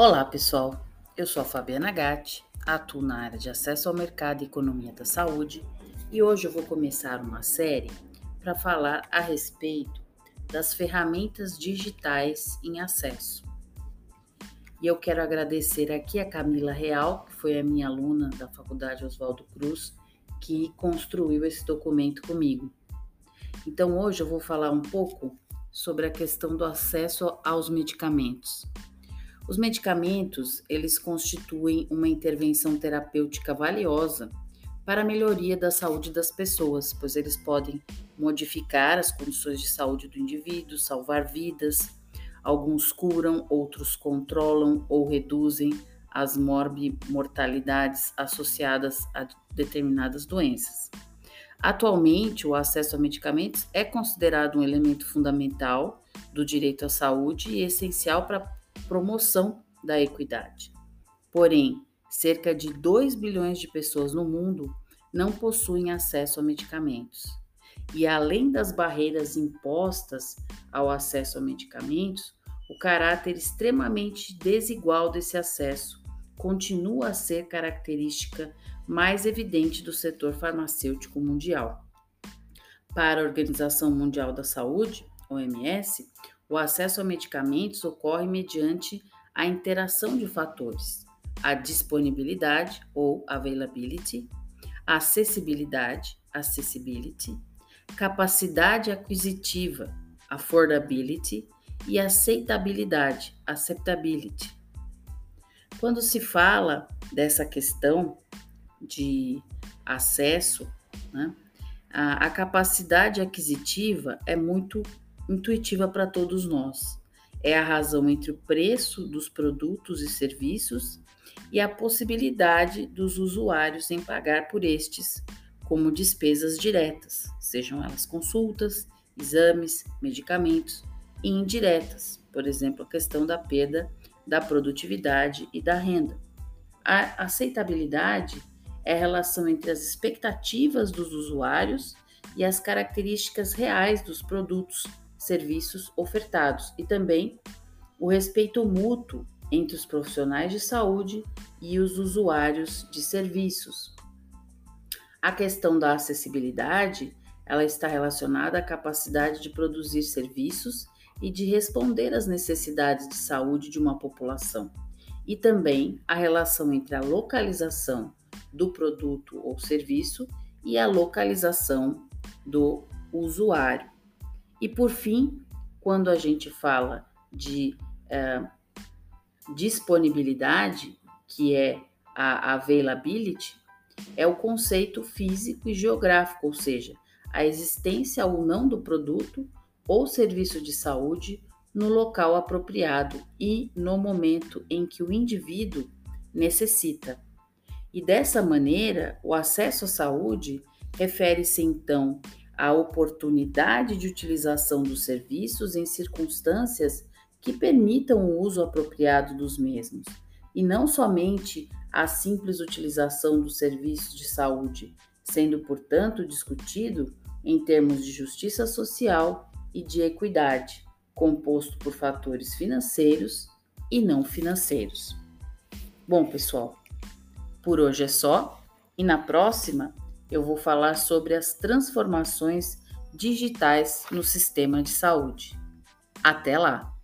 Olá, pessoal. Eu sou a Fabiana Gatti, atuo na área de acesso ao mercado e economia da saúde e hoje eu vou começar uma série para falar a respeito das ferramentas digitais em acesso. E eu quero agradecer aqui a Camila Real, que foi a minha aluna da Faculdade Oswaldo Cruz, que construiu esse documento comigo. Então hoje eu vou falar um pouco sobre a questão do acesso aos medicamentos. Os medicamentos, eles constituem uma intervenção terapêutica valiosa para a melhoria da saúde das pessoas, pois eles podem modificar as condições de saúde do indivíduo, salvar vidas. Alguns curam, outros controlam ou reduzem as morbimortalidades associadas a determinadas doenças. Atualmente, o acesso a medicamentos é considerado um elemento fundamental do direito à saúde e essencial para promoção da equidade. Porém, cerca de 2 bilhões de pessoas no mundo não possuem acesso a medicamentos. E além das barreiras impostas ao acesso a medicamentos, o caráter extremamente desigual desse acesso continua a ser característica mais evidente do setor farmacêutico mundial. Para a Organização Mundial da Saúde, OMS, o acesso a medicamentos ocorre mediante a interação de fatores: a disponibilidade ou availability, acessibilidade, accessibility, capacidade aquisitiva, affordability e aceitabilidade, acceptability. Quando se fala dessa questão de acesso, né, a, a capacidade aquisitiva é muito intuitiva para todos nós. É a razão entre o preço dos produtos e serviços e a possibilidade dos usuários em pagar por estes como despesas diretas, sejam elas consultas, exames, medicamentos, e indiretas, por exemplo, a questão da perda da produtividade e da renda. A aceitabilidade é a relação entre as expectativas dos usuários e as características reais dos produtos serviços ofertados e também o respeito mútuo entre os profissionais de saúde e os usuários de serviços. A questão da acessibilidade, ela está relacionada à capacidade de produzir serviços e de responder às necessidades de saúde de uma população, e também a relação entre a localização do produto ou serviço e a localização do usuário. E por fim, quando a gente fala de é, disponibilidade, que é a availability, é o conceito físico e geográfico, ou seja, a existência ou não do produto ou serviço de saúde no local apropriado e no momento em que o indivíduo necessita. E dessa maneira, o acesso à saúde refere-se então a oportunidade de utilização dos serviços em circunstâncias que permitam o uso apropriado dos mesmos, e não somente a simples utilização dos serviços de saúde, sendo, portanto, discutido em termos de justiça social e de equidade, composto por fatores financeiros e não financeiros. Bom, pessoal, por hoje é só, e na próxima eu vou falar sobre as transformações digitais no sistema de saúde. Até lá!